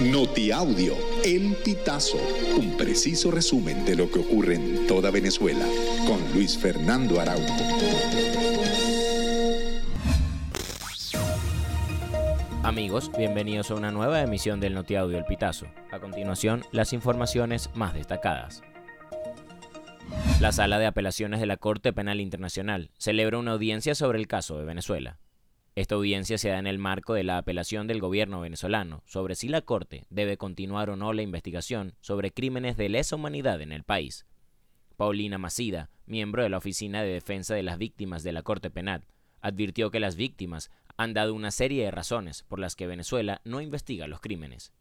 Notiaudio, El Pitazo, un preciso resumen de lo que ocurre en toda Venezuela, con Luis Fernando Araújo. Amigos, bienvenidos a una nueva emisión del Notiaudio El Pitazo. A continuación, las informaciones más destacadas. La Sala de Apelaciones de la Corte Penal Internacional celebra una audiencia sobre el caso de Venezuela. Esta audiencia se da en el marco de la apelación del gobierno venezolano sobre si la Corte debe continuar o no la investigación sobre crímenes de lesa humanidad en el país. Paulina Macida, miembro de la Oficina de Defensa de las Víctimas de la Corte Penal, advirtió que las víctimas han dado una serie de razones por las que Venezuela no investiga los crímenes.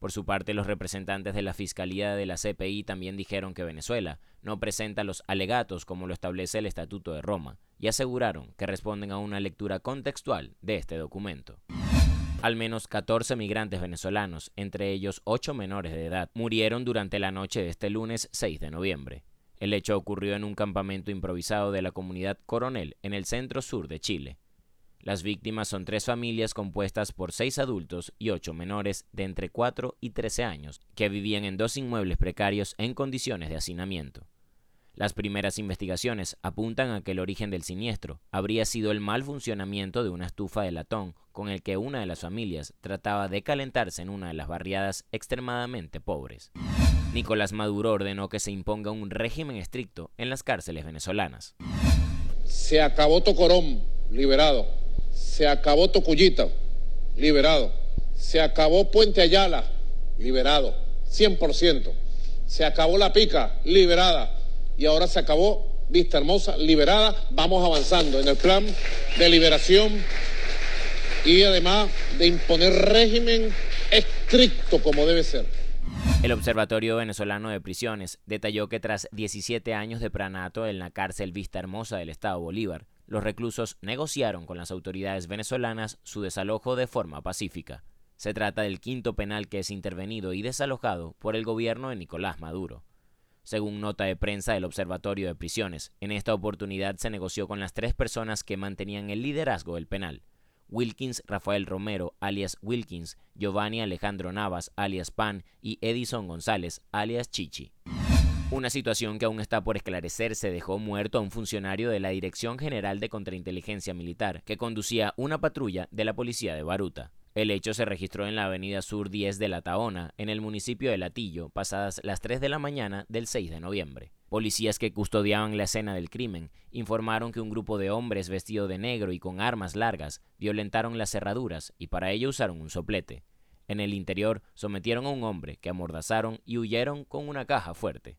Por su parte, los representantes de la Fiscalía de la CPI también dijeron que Venezuela no presenta los alegatos como lo establece el Estatuto de Roma y aseguraron que responden a una lectura contextual de este documento. Al menos 14 migrantes venezolanos, entre ellos 8 menores de edad, murieron durante la noche de este lunes 6 de noviembre. El hecho ocurrió en un campamento improvisado de la comunidad Coronel en el centro sur de Chile. Las víctimas son tres familias compuestas por seis adultos y ocho menores de entre 4 y 13 años que vivían en dos inmuebles precarios en condiciones de hacinamiento. Las primeras investigaciones apuntan a que el origen del siniestro habría sido el mal funcionamiento de una estufa de latón con el que una de las familias trataba de calentarse en una de las barriadas extremadamente pobres. Nicolás Maduro ordenó que se imponga un régimen estricto en las cárceles venezolanas. Se acabó Tocorón, liberado se acabó Tocuyita, liberado. Se acabó Puente Ayala, liberado, 100%. Se acabó La Pica, liberada. Y ahora se acabó Vista Hermosa, liberada. Vamos avanzando en el plan de liberación y además de imponer régimen estricto como debe ser. El Observatorio Venezolano de Prisiones detalló que tras 17 años de pranato en la cárcel Vista Hermosa del Estado Bolívar, los reclusos negociaron con las autoridades venezolanas su desalojo de forma pacífica. Se trata del quinto penal que es intervenido y desalojado por el gobierno de Nicolás Maduro. Según nota de prensa del Observatorio de Prisiones, en esta oportunidad se negoció con las tres personas que mantenían el liderazgo del penal. Wilkins Rafael Romero, alias Wilkins, Giovanni Alejandro Navas, alias Pan, y Edison González, alias Chichi. Una situación que aún está por esclarecerse dejó muerto a un funcionario de la Dirección General de Contrainteligencia Militar que conducía una patrulla de la policía de Baruta. El hecho se registró en la avenida Sur 10 de La Taona, en el municipio de Latillo, pasadas las 3 de la mañana del 6 de noviembre. Policías que custodiaban la escena del crimen informaron que un grupo de hombres vestido de negro y con armas largas violentaron las cerraduras y para ello usaron un soplete. En el interior sometieron a un hombre que amordazaron y huyeron con una caja fuerte.